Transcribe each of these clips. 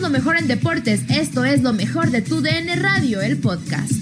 Lo mejor en deportes. Esto es lo mejor de tu DN Radio, el podcast.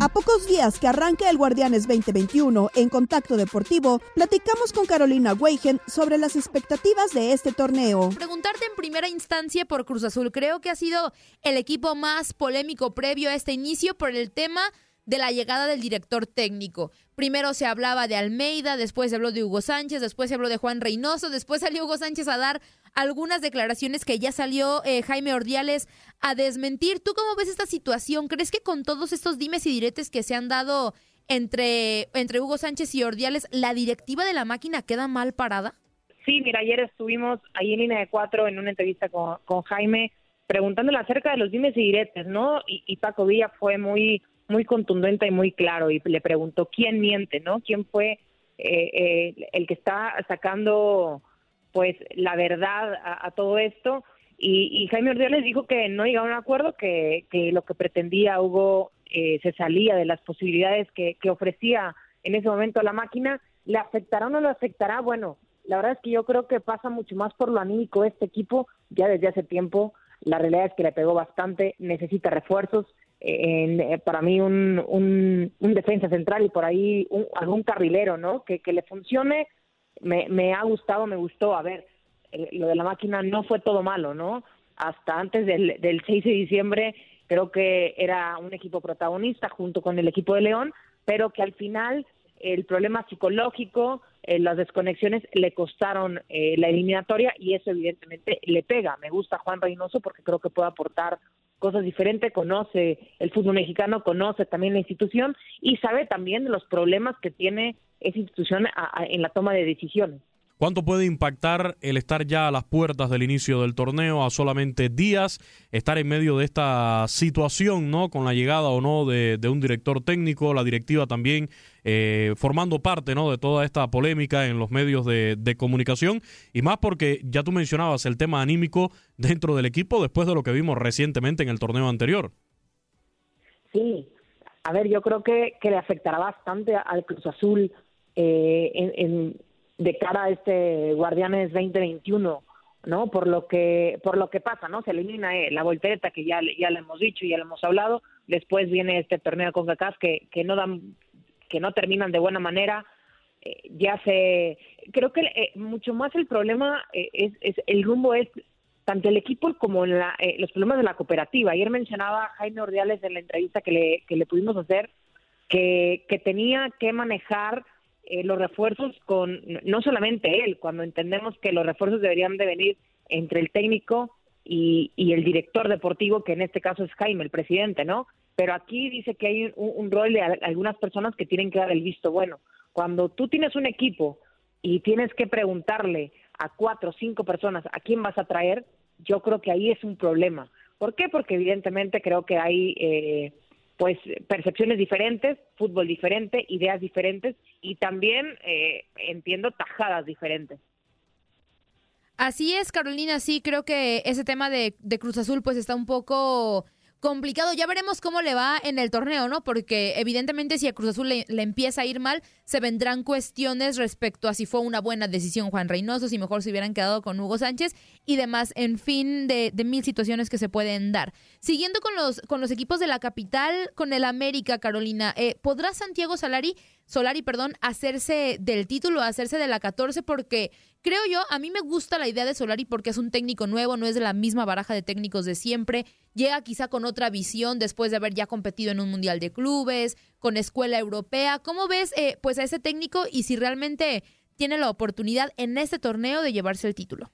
A pocos días que arranque el Guardianes 2021 en Contacto Deportivo, platicamos con Carolina Weigen sobre las expectativas de este torneo. Preguntarte en primera instancia por Cruz Azul. Creo que ha sido el equipo más polémico previo a este inicio por el tema de la llegada del director técnico. Primero se hablaba de Almeida, después se habló de Hugo Sánchez, después se habló de Juan Reynoso, después salió Hugo Sánchez a dar algunas declaraciones que ya salió eh, Jaime Ordiales a desmentir. ¿Tú cómo ves esta situación? ¿Crees que con todos estos dimes y diretes que se han dado entre, entre Hugo Sánchez y Ordiales, la directiva de la máquina queda mal parada? Sí, mira, ayer estuvimos ahí en línea de cuatro en una entrevista con, con Jaime preguntándole acerca de los dimes y diretes, ¿no? Y, y Paco Villa fue muy muy contundente y muy claro y le preguntó quién miente, ¿no? ¿Quién fue eh, eh, el que está sacando pues la verdad a, todo esto? Y, Jaime Ordiales dijo que no llegaron a un acuerdo, que, que lo que pretendía Hugo eh, se salía de las posibilidades que, que ofrecía en ese momento la máquina. ¿Le afectará o no le afectará? Bueno, la verdad es que yo creo que pasa mucho más por lo anímico este equipo ya desde hace tiempo. La realidad es que le pegó bastante, necesita refuerzos, en, eh, para mí un, un, defensa central y por ahí algún carrilero, ¿no? Que, que le funcione, me, me ha gustado, me gustó. A ver, lo de la máquina no fue todo malo, ¿no? Hasta antes del, del 6 de diciembre creo que era un equipo protagonista junto con el equipo de León, pero que al final el problema psicológico, eh, las desconexiones le costaron eh, la eliminatoria y eso evidentemente le pega. Me gusta Juan Reynoso porque creo que puede aportar cosas diferentes, conoce el fútbol mexicano, conoce también la institución y sabe también de los problemas que tiene esa institución en la toma de decisiones. ¿Cuánto puede impactar el estar ya a las puertas del inicio del torneo, a solamente días, estar en medio de esta situación, ¿no? Con la llegada o no de, un director técnico, la directiva también eh, formando parte, ¿no? De toda esta polémica en los medios de, de comunicación y más porque ya tú mencionabas el tema anímico dentro del equipo después de lo que vimos recientemente en el torneo anterior. Sí, a ver, yo creo que, que le afectará bastante al Cruz Azul eh, en de cara a este Guardianes 2021, ¿no? Por lo que por lo que pasa, ¿no? Se elimina eh, la voltereta que ya ya le hemos dicho y ya le hemos hablado, después viene este torneo con CACAF que que no dan que no terminan de buena manera. Eh, ya se creo que eh, mucho más el problema es, es, el rumbo es tanto el equipo como la, los problemas de la cooperativa. Ayer mencionaba Jaime Ordiales en la entrevista que le, que le pudimos hacer que, que tenía que manejar eh, los refuerzos con no solamente él, cuando entendemos que los refuerzos deberían de venir entre el técnico y, el director deportivo, que en este caso es Jaime, el presidente, ¿no? Pero aquí dice que hay un, rol de algunas personas que tienen que dar el visto bueno. Cuando tú tienes un equipo y tienes que preguntarle a cuatro o cinco personas a quién vas a traer, yo creo que ahí es un problema. ¿Por qué? Porque evidentemente creo que hay eh, pues percepciones diferentes, fútbol diferente, ideas diferentes y también eh, entiendo tajadas diferentes. Así es, Carolina, sí, creo que ese tema de, de Cruz Azul pues está un poco complicado. Ya veremos cómo le va en el torneo, ¿no? Porque evidentemente si a Cruz Azul le, empieza a ir mal, se vendrán cuestiones respecto a si fue una buena decisión Juan Reynoso, si mejor se hubieran quedado con Hugo Sánchez y demás, en fin, de, de mil situaciones que se pueden dar. Siguiendo con los, con los equipos de la capital, con el América, Carolina, eh, ¿podrá Santiago Solari, Solari, perdón, hacerse del título, hacerse de la 14? Porque creo yo, a mí me gusta la idea de Solari porque es un técnico nuevo, no es de la misma baraja de técnicos de siempre, llega quizá con otra visión después de haber ya competido en un mundial de clubes, con escuela europea. ¿Cómo ves eh, pues a ese técnico y si realmente tiene la oportunidad en este torneo de llevarse el título?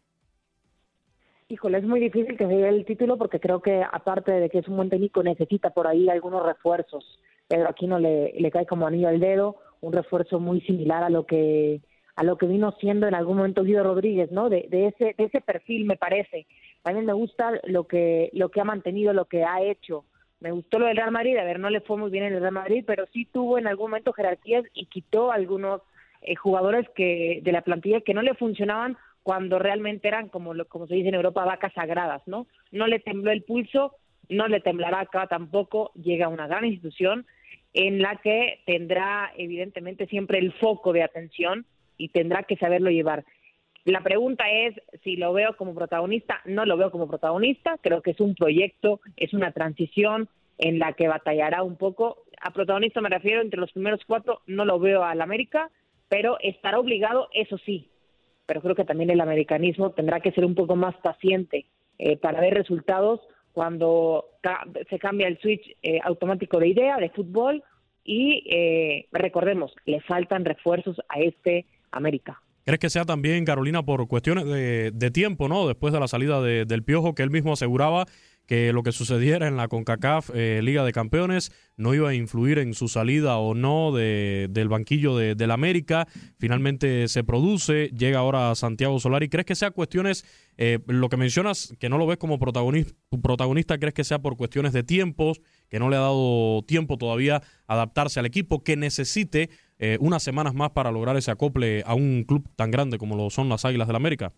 Híjole, es muy difícil que se lleve el título porque creo que aparte de que es un buen técnico necesita por ahí algunos refuerzos. Pero aquí no le, le cae como anillo al dedo, un refuerzo muy similar a lo que a lo que vino siendo en algún momento Guido Rodríguez, ¿no? De, de ese de ese perfil me parece. También me gusta lo que lo que ha mantenido, lo que ha hecho. Me gustó lo del Real Madrid, a ver, no le fue muy bien en el Real Madrid, pero sí tuvo en algún momento jerarquías y quitó algunos eh, jugadores que de la plantilla que no le funcionaban cuando realmente eran, como, como se dice en Europa, vacas sagradas, ¿no? No le tembló el pulso, no le temblará acá tampoco, llega a una gran institución en la que tendrá evidentemente siempre el foco de atención y tendrá que saberlo llevar. La pregunta es si lo veo como protagonista. No lo veo como protagonista. Creo que es un proyecto, es una transición en la que batallará un poco. A protagonista me refiero entre los primeros cuatro. No lo veo al América, pero estará obligado, eso sí. Pero creo que también el americanismo tendrá que ser un poco más paciente eh, para ver resultados cuando se cambia el switch eh, automático de idea de fútbol y eh, recordemos, le faltan refuerzos a este América. ¿Crees que sea también, Carolina, por cuestiones de, de tiempo, ¿no? Después de la salida de, del Piojo, que él mismo aseguraba que lo que sucediera en la CONCACAF eh, Liga de Campeones no iba a influir en su salida o no de, del banquillo de, del América. Finalmente se produce, llega ahora Santiago Solari. ¿Crees que sea cuestiones, eh, lo que mencionas, que no lo ves como protagonista, protagonista, crees que sea por cuestiones de tiempos, que no le ha dado tiempo todavía adaptarse al equipo, que necesite eh, unas semanas más para lograr ese acople a un club tan grande como lo son las Águilas del América?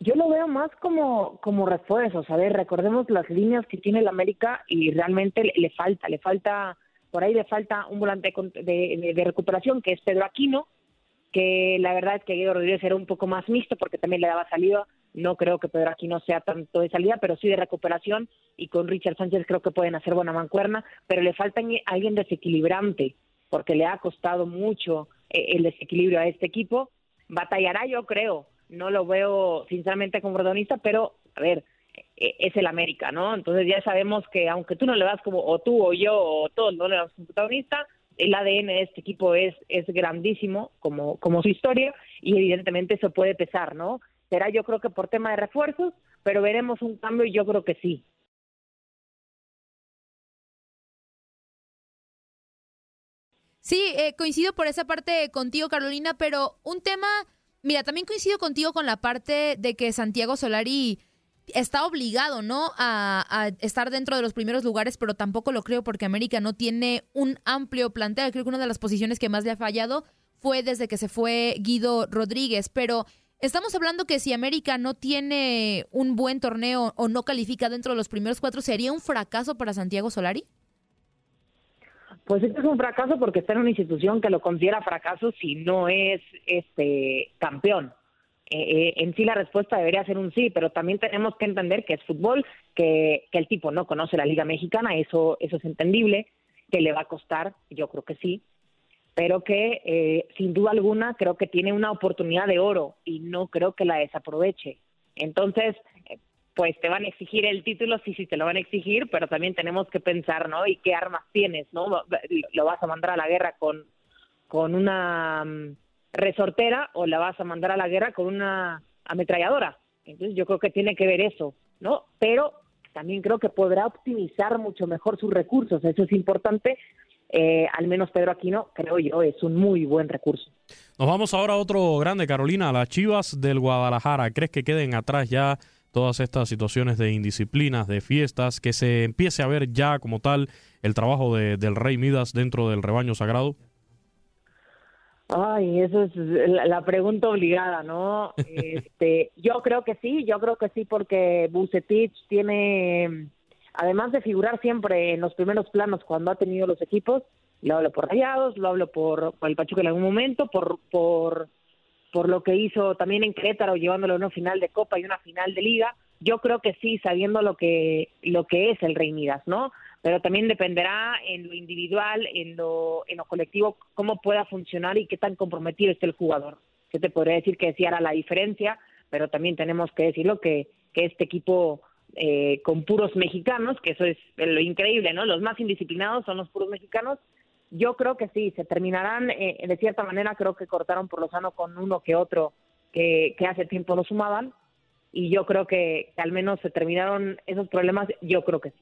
Yo lo veo más como, como refuerzos. A recordemos las líneas que tiene el América y realmente le, falta, le falta, por ahí le falta un volante de, de, recuperación que es Pedro Aquino, que la verdad es que Guido Rodríguez era un poco más mixto porque también le daba salida. No creo que Pedro Aquino sea tanto de salida, pero sí de recuperación y con Richard Sánchez creo que pueden hacer buena mancuerna, pero le falta alguien desequilibrante porque le ha costado mucho eh, el desequilibrio a este equipo. Batallará, yo creo, no lo veo sinceramente como protagonista, pero a ver, e, es el América, ¿no? Entonces ya sabemos que aunque tú no le vas como, o tú o yo o todos no le das como protagonista, el ADN de este equipo es, es grandísimo como, como su historia y evidentemente eso puede pesar, ¿no? Será yo creo que por tema de refuerzos, pero veremos un cambio y yo creo que sí. Sí, eh, coincido por esa parte contigo, Carolina, pero un tema Mira, también coincido contigo con la parte de que Santiago Solari está obligado, ¿no? A, estar dentro de los primeros lugares, pero tampoco lo creo porque América no tiene un amplio plantel. Creo que una de las posiciones que más le ha fallado fue desde que se fue Guido Rodríguez, pero estamos hablando que si América no tiene un buen torneo o no califica dentro de los primeros cuatro, ¿sería un fracaso para Santiago Solari? Pues esto es un fracaso porque está en una institución que lo considera fracaso si no es este campeón. Eh, eh, en sí la respuesta debería ser un sí, pero también tenemos que entender que es fútbol, que, que el tipo no conoce la Liga Mexicana, eso, eso es entendible, que le va a costar, yo creo que sí, pero que eh, sin duda alguna creo que tiene una oportunidad de oro y no creo que la desaproveche. Entonces, pues te van a exigir el título, sí, sí te lo van a exigir, pero también tenemos que pensar, ¿no? ¿Y qué armas tienes, no? ¿Lo vas a mandar a la guerra con, con una mm, resortera o la vas a mandar a la guerra con una ametralladora? Entonces yo creo que tiene que ver eso, ¿no? Pero también creo que podrá optimizar mucho mejor sus recursos, eso es importante. Eh, al menos Pedro Aquino, creo yo, es un muy buen recurso. Nos vamos ahora a otro grande, Carolina, las Chivas del Guadalajara. ¿Crees que queden atrás ya todas estas situaciones de indisciplinas, de fiestas, que se empiece a ver ya como tal el trabajo de, del rey Midas dentro del rebaño sagrado? Ay, eso es la pregunta obligada, ¿no? Este, yo creo que sí, yo creo que sí, porque Bucetich tiene, además de figurar siempre en los primeros planos cuando ha tenido los equipos, lo hablo por Rayados, lo hablo por, por el Pachuca en algún momento, por, por por lo que hizo también en Querétaro llevándolo a una final de Copa y una final de Liga, yo creo que sí, sabiendo lo que lo que es el Rey ¿no? Pero también dependerá en lo individual, en lo en lo colectivo cómo pueda funcionar y qué tan comprometido esté el jugador. Se te podría decir que sí hará la diferencia, pero también tenemos que decirlo que que este equipo eh, con puros mexicanos, que eso es lo increíble, ¿no? Los más indisciplinados son los puros mexicanos, yo creo que sí, se terminarán, eh, de cierta manera creo que cortaron por lo sano con uno que otro que, hace tiempo no sumaban y yo creo que, al menos se terminaron esos problemas, yo creo que sí.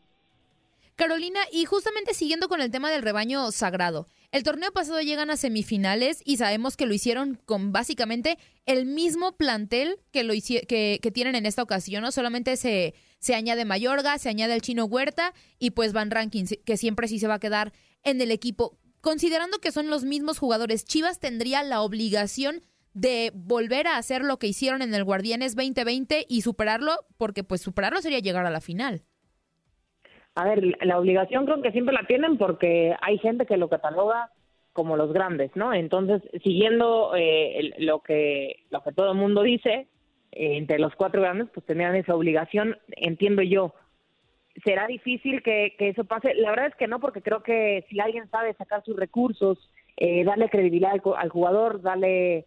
Carolina, y justamente siguiendo con el tema del rebaño sagrado, el torneo pasado llegan a semifinales y sabemos que lo hicieron con básicamente el mismo plantel que, lo que, que tienen en esta ocasión, ¿no? Solamente se, se añade Mayorga, se añade el chino Huerta y pues Van Ranking, que siempre sí se va a quedar en el equipo. Considerando que son los mismos jugadores, Chivas tendría la obligación de volver a hacer lo que hicieron en el Guardianes 2020 y superarlo, porque pues superarlo sería llegar a la final. A ver, la obligación creo que siempre la tienen porque hay gente que lo cataloga como los grandes, ¿no? Entonces, siguiendo eh, lo que lo que todo el mundo dice, eh, entre los cuatro grandes, pues tenían esa obligación, entiendo yo. ¿Será difícil que, eso pase? La verdad es que no, porque creo que si alguien sabe sacar sus recursos, eh, darle credibilidad al, jugador, darle,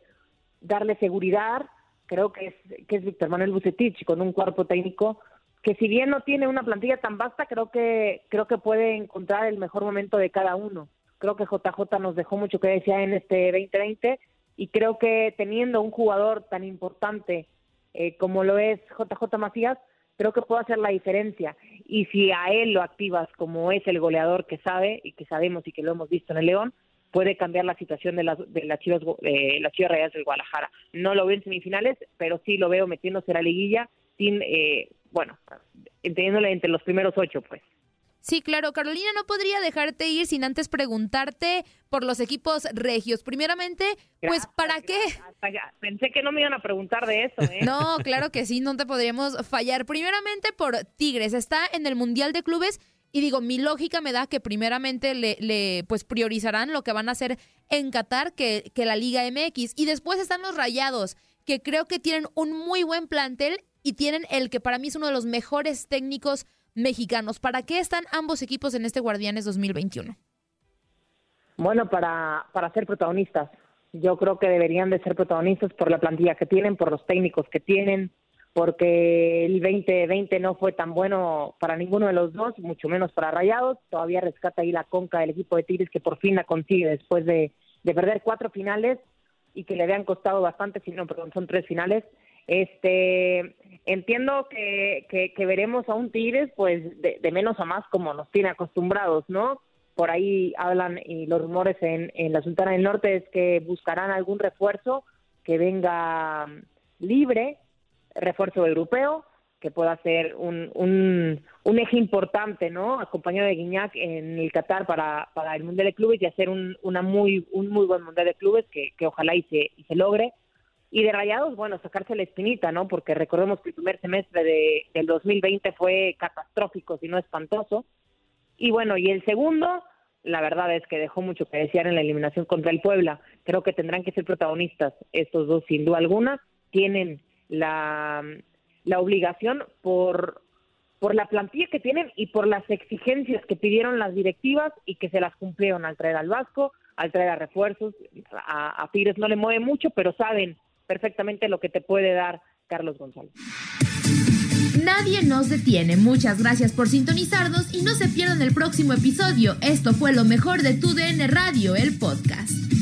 darle seguridad, creo que es, que es Víctor Manuel Bucetich, con un cuerpo técnico que si bien no tiene una plantilla tan vasta, creo que, creo que puede encontrar el mejor momento de cada uno. Creo que JJ nos dejó mucho que decía en este 2020 y creo que teniendo un jugador tan importante eh, como lo es JJ Macías, creo que puede hacer la diferencia. Y si a él lo activas como es el goleador que sabe y que sabemos y que lo hemos visto en el León, puede cambiar la situación de las de las Chivas de las Chivas Reales del Guadalajara. No lo veo en semifinales, pero sí lo veo metiéndose a la liguilla sin eh, bueno, entendiéndole entre los primeros ocho, pues. Sí, claro. Carolina, no podría dejarte ir sin antes preguntarte por los equipos regios. Primeramente, pues, ¿para qué? Pensé que no me iban a preguntar de eso, ¿eh? No, claro que sí, no te podríamos fallar. Primeramente por Tigres, está en el Mundial de Clubes y digo, mi lógica me da que primeramente le, le pues priorizarán lo que van a hacer en Qatar que, que la Liga MX. Y después están los Rayados, que creo que tienen un muy buen plantel y tienen el que para mí es uno de los mejores técnicos mexicanos. ¿Para qué están ambos equipos en este Guardianes 2021? Bueno, para, para ser protagonistas. Yo creo que deberían de ser protagonistas por la plantilla que tienen, por los técnicos que tienen, porque el 2020 no fue tan bueno para ninguno de los dos, mucho menos para Rayados. Todavía rescata ahí la conca del equipo de Tigres que por fin la consigue después de, de perder cuatro finales y que le habían costado bastante, si no, perdón, son tres finales. Este, entiendo que, veremos a un Tigres pues de, menos a más como nos tiene acostumbrados, ¿no? Por ahí hablan y los rumores en, la Sultana del Norte es que buscarán algún refuerzo que venga libre, refuerzo europeo, que pueda ser un, un, un, eje importante, ¿no? Acompañado de Guiñac en el Qatar para, para el Mundial de Clubes y hacer un, una muy, un muy buen Mundial de Clubes que, que ojalá y se, y se logre. Y de Rayados, bueno, sacarse la espinita, ¿no? Porque recordemos que el primer semestre de, del 2020 fue catastrófico, si no espantoso. Y bueno, y el segundo, la verdad es que dejó mucho que desear en la eliminación contra el Puebla. Creo que tendrán que ser protagonistas estos dos, sin duda alguna. Tienen la, la obligación por, por la plantilla que tienen y por las exigencias que pidieron las directivas y que se las cumplieron al traer al Vasco, al traer a refuerzos. A, a Tigres no le mueve mucho, pero saben perfectamente lo que te puede dar Carlos González. Nadie nos detiene. Muchas gracias por sintonizarnos y no se pierdan el próximo episodio. Esto fue lo mejor de Tu DN Radio, el podcast.